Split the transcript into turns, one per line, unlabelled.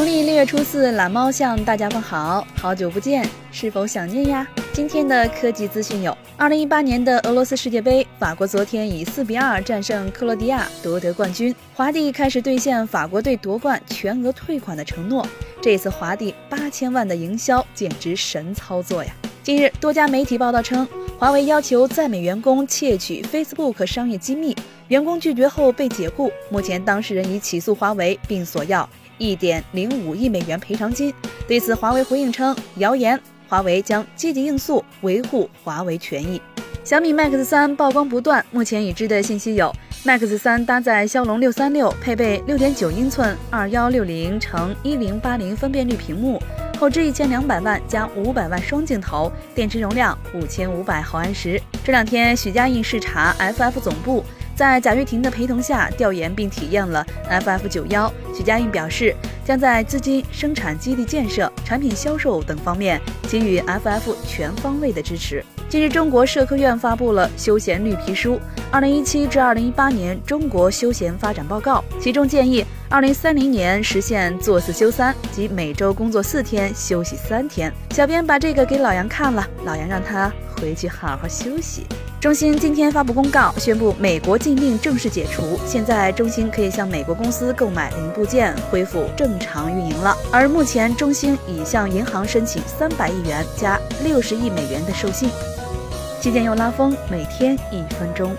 农历六月初四，懒猫向大家问好，好久不见，是否想念呀？今天的科技资讯有：二零一八年的俄罗斯世界杯，法国昨天以四比二战胜克罗地亚夺得冠军，华帝开始兑现法国队夺冠全额退款的承诺。这次华帝八千万的营销简直神操作呀！近日，多家媒体报道称，华为要求在美员工窃取 Facebook 商业机密，员工拒绝后被解雇。目前，当事人已起诉华为，并索要一点零五亿美元赔偿金。对此，华为回应称谣言，华为将积极应诉，维护华为权益。小米 Max 三曝光不断，目前已知的信息有：Max 三搭载骁龙六三六，配备六点九英寸二幺六零乘一零八零分辨率屏幕。后置一千两百万加五百万双镜头，电池容量五千五百毫安时。这两天，许家印视察 FF 总部，在贾跃亭的陪同下调研并体验了 FF 九幺。许家印表示，将在资金、生产基地建设、产品销售等方面给予 FF 全方位的支持。近日，中国社科院发布了休闲绿皮书《二零一七至二零一八年中国休闲发展报告》，其中建议二零三零年实现坐四休三，即每周工作四天，休息三天。小编把这个给老杨看了，老杨让他回去好好休息。中兴今天发布公告，宣布美国禁令正式解除，现在中兴可以向美国公司购买零部件，恢复正常运营了。而目前，中兴已向银行申请三百亿元加六十亿美元的授信。期间又拉风，每天一分钟。